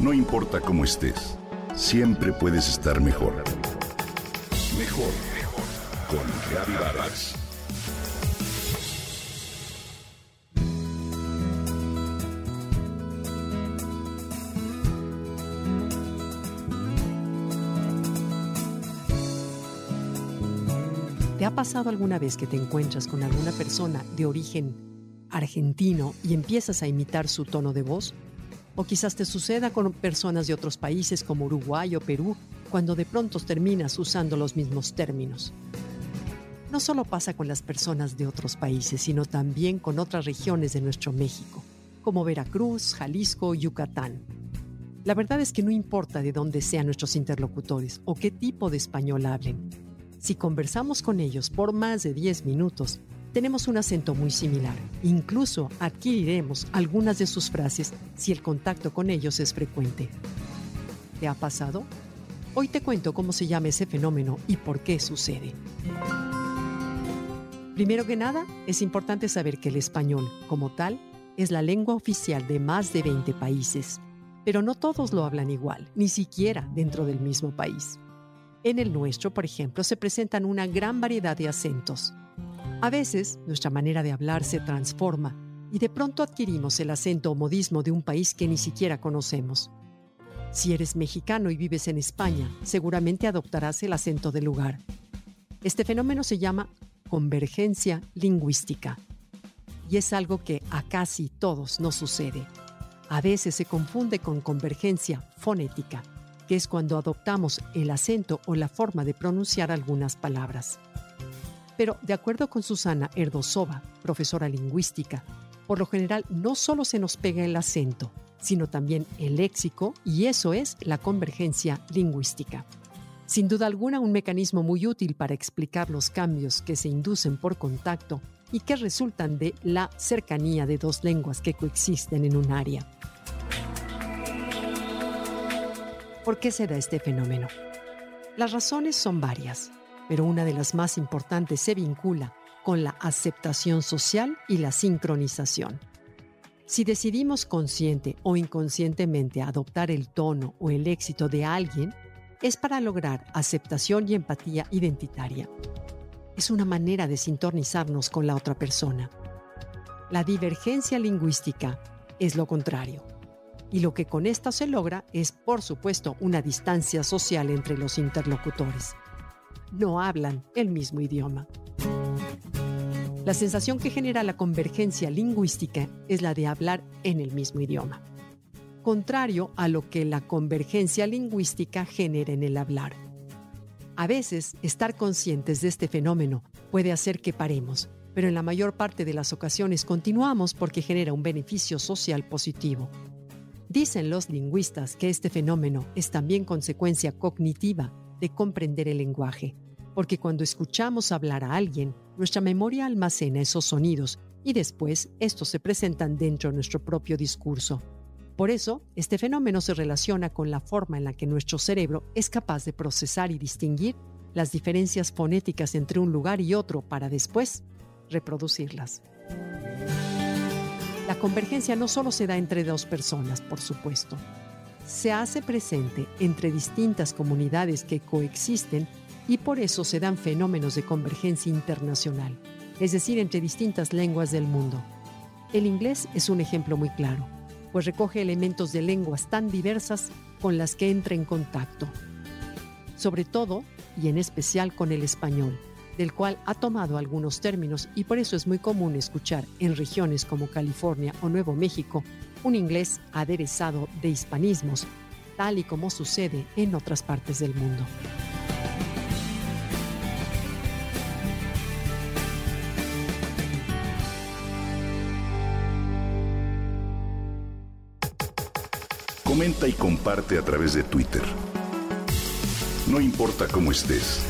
No importa cómo estés, siempre puedes estar mejor. Mejor, mejor. Con Reavivadas. ¿Te ha pasado alguna vez que te encuentras con alguna persona de origen argentino y empiezas a imitar su tono de voz? O quizás te suceda con personas de otros países como Uruguay o Perú, cuando de pronto terminas usando los mismos términos. No solo pasa con las personas de otros países, sino también con otras regiones de nuestro México, como Veracruz, Jalisco, Yucatán. La verdad es que no importa de dónde sean nuestros interlocutores o qué tipo de español hablen, si conversamos con ellos por más de 10 minutos, tenemos un acento muy similar. Incluso adquiriremos algunas de sus frases si el contacto con ellos es frecuente. ¿Te ha pasado? Hoy te cuento cómo se llama ese fenómeno y por qué sucede. Primero que nada, es importante saber que el español, como tal, es la lengua oficial de más de 20 países, pero no todos lo hablan igual, ni siquiera dentro del mismo país. En el nuestro, por ejemplo, se presentan una gran variedad de acentos. A veces, nuestra manera de hablar se transforma y de pronto adquirimos el acento o modismo de un país que ni siquiera conocemos. Si eres mexicano y vives en España, seguramente adoptarás el acento del lugar. Este fenómeno se llama convergencia lingüística y es algo que a casi todos nos sucede. A veces se confunde con convergencia fonética que es cuando adoptamos el acento o la forma de pronunciar algunas palabras. Pero, de acuerdo con Susana Erdosova, profesora lingüística, por lo general no solo se nos pega el acento, sino también el léxico, y eso es la convergencia lingüística. Sin duda alguna, un mecanismo muy útil para explicar los cambios que se inducen por contacto y que resultan de la cercanía de dos lenguas que coexisten en un área. ¿Por qué se da este fenómeno? Las razones son varias, pero una de las más importantes se vincula con la aceptación social y la sincronización. Si decidimos consciente o inconscientemente adoptar el tono o el éxito de alguien, es para lograr aceptación y empatía identitaria. Es una manera de sintonizarnos con la otra persona. La divergencia lingüística es lo contrario y lo que con esta se logra es, por supuesto, una distancia social entre los interlocutores. No hablan el mismo idioma. La sensación que genera la convergencia lingüística es la de hablar en el mismo idioma, contrario a lo que la convergencia lingüística genera en el hablar. A veces, estar conscientes de este fenómeno puede hacer que paremos, pero en la mayor parte de las ocasiones continuamos porque genera un beneficio social positivo. Dicen los lingüistas que este fenómeno es también consecuencia cognitiva de comprender el lenguaje, porque cuando escuchamos hablar a alguien, nuestra memoria almacena esos sonidos y después estos se presentan dentro de nuestro propio discurso. Por eso, este fenómeno se relaciona con la forma en la que nuestro cerebro es capaz de procesar y distinguir las diferencias fonéticas entre un lugar y otro para después reproducirlas. La convergencia no solo se da entre dos personas, por supuesto. Se hace presente entre distintas comunidades que coexisten y por eso se dan fenómenos de convergencia internacional, es decir, entre distintas lenguas del mundo. El inglés es un ejemplo muy claro, pues recoge elementos de lenguas tan diversas con las que entra en contacto. Sobre todo, y en especial con el español, del cual ha tomado algunos términos y por eso es muy común escuchar en regiones como California o Nuevo México un inglés aderezado de hispanismos, tal y como sucede en otras partes del mundo. Comenta y comparte a través de Twitter. No importa cómo estés